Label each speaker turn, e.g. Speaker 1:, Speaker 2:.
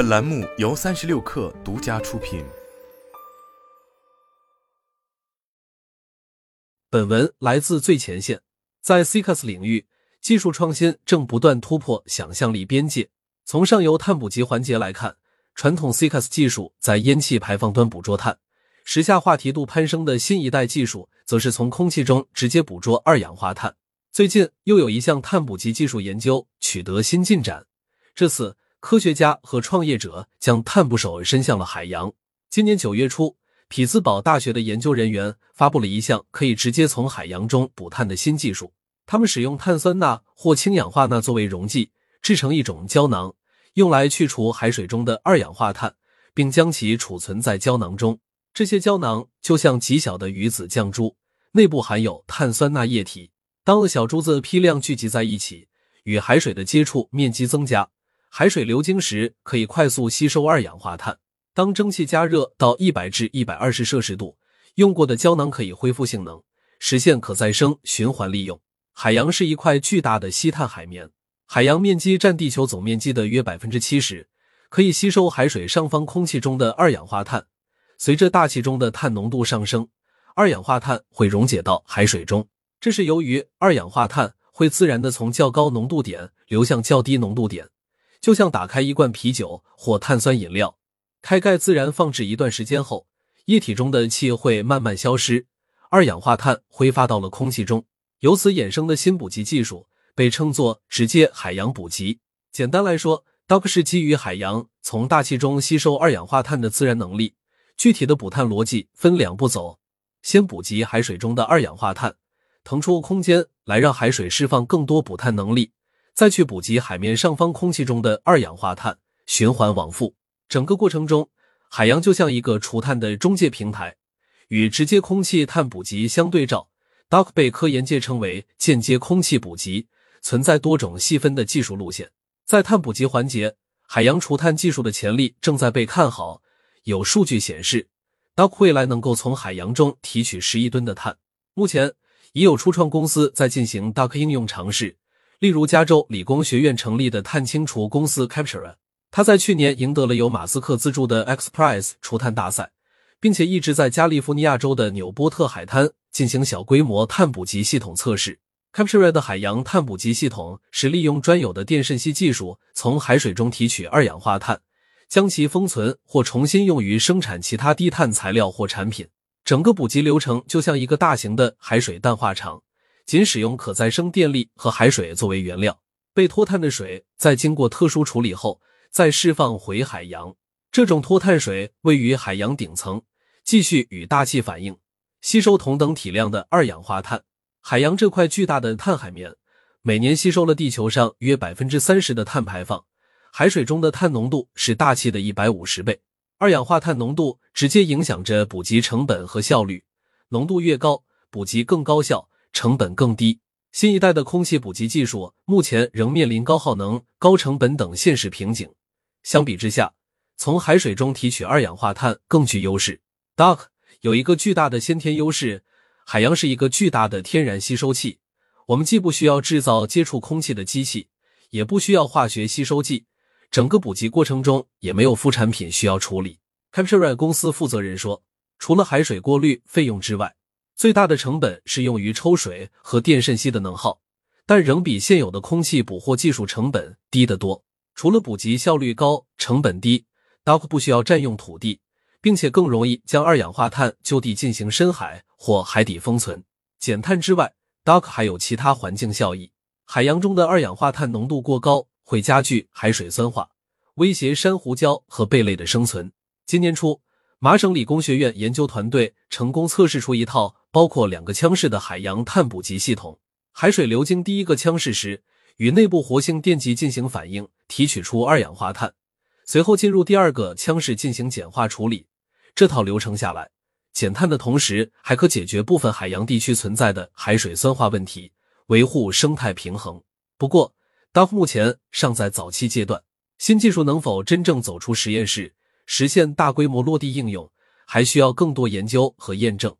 Speaker 1: 本栏目由三十六氪独家出品。
Speaker 2: 本文来自最前线。在 CCAS 领域，技术创新正不断突破想象力边界。从上游碳捕集环节来看，传统 CCAS 技术在烟气排放端捕捉碳，时下话题度攀升的新一代技术，则是从空气中直接捕捉二氧化碳。最近又有一项碳捕集技术研究取得新进展，这次科学家和创业者将碳捕手伸向了海洋。今年九月初，匹兹堡大学的研究人员发布了一项可以直接从海洋中捕碳的新技术。他们使用碳酸钠或氢氧化钠作为溶剂，制成一种胶囊，用来去除海水中的二氧化碳，并将其储存在胶囊中。这些胶囊就像极小的鱼子酱珠，内部含有碳酸钠液体。当小珠子批量聚集在一起，与海水的接触面积增加，海水流经时可以快速吸收二氧化碳。当蒸汽加热到一百至一百二十摄氏度，用过的胶囊可以恢复性能，实现可再生循环利用。海洋是一块巨大的吸碳海绵，海洋面积占地球总面积的约百分之七十，可以吸收海水上方空气中的二氧化碳。随着大气中的碳浓度上升，二氧化碳会溶解到海水中。这是由于二氧化碳会自然的从较高浓度点流向较低浓度点，就像打开一罐啤酒或碳酸饮料，开盖自然放置一段时间后，液体中的气会慢慢消失，二氧化碳挥发到了空气中。由此衍生的新捕集技术被称作直接海洋捕集。简单来说，Dock 是基于海洋从大气中吸收二氧化碳的自然能力。具体的捕碳逻辑分两步走：先捕集海水中的二氧化碳。腾出空间来让海水释放更多捕碳能力，再去捕集海面上方空气中的二氧化碳，循环往复。整个过程中，海洋就像一个除碳的中介平台，与直接空气碳捕集相对照。，duck 被科研界称为间接空气捕集，存在多种细分的技术路线。在碳捕集环节，海洋除碳技术的潜力正在被看好。有数据显示，duck 未来能够从海洋中提取十亿吨的碳。目前。已有初创公司在进行 duck 应用尝试，例如加州理工学院成立的碳清除公司 Captura，它在去年赢得了由马斯克资助的 X Prize 除碳大赛，并且一直在加利福尼亚州的纽波特海滩进行小规模碳捕集系统测试。Captura 的海洋碳捕集系统是利用专有的电渗析技术，从海水中提取二氧化碳，将其封存或重新用于生产其他低碳材料或产品。整个捕集流程就像一个大型的海水淡化厂，仅使用可再生电力和海水作为原料。被脱碳的水在经过特殊处理后，再释放回海洋。这种脱碳水位于海洋顶层，继续与大气反应，吸收同等体量的二氧化碳。海洋这块巨大的碳海绵，每年吸收了地球上约百分之三十的碳排放。海水中的碳浓度是大气的一百五十倍。二氧化碳浓度直接影响着捕集成本和效率，浓度越高，捕集更高效，成本更低。新一代的空气捕集技术目前仍面临高耗能、高成本等现实瓶颈。相比之下，从海水中提取二氧化碳更具优势。Duck 有一个巨大的先天优势：海洋是一个巨大的天然吸收器，我们既不需要制造接触空气的机器，也不需要化学吸收剂。整个捕集过程中也没有副产品需要处理。Captura 公司负责人说：“除了海水过滤费用之外，最大的成本是用于抽水和电渗析的能耗，但仍比现有的空气捕获技术成本低得多。除了捕集效率高、成本低，DOC 不需要占用土地，并且更容易将二氧化碳就地进行深海或海底封存。减碳之外，DOC 还有其他环境效益。海洋中的二氧化碳浓度过高。”会加剧海水酸化，威胁珊瑚礁和贝类的生存。今年初，麻省理工学院研究团队成功测试出一套包括两个腔室的海洋碳捕集系统。海水流经第一个腔室时，与内部活性电极进行反应，提取出二氧化碳，随后进入第二个腔室进行碱化处理。这套流程下来，减碳的同时，还可解决部分海洋地区存在的海水酸化问题，维护生态平衡。不过到目前尚在早期阶段，新技术能否真正走出实验室，实现大规模落地应用，还需要更多研究和验证。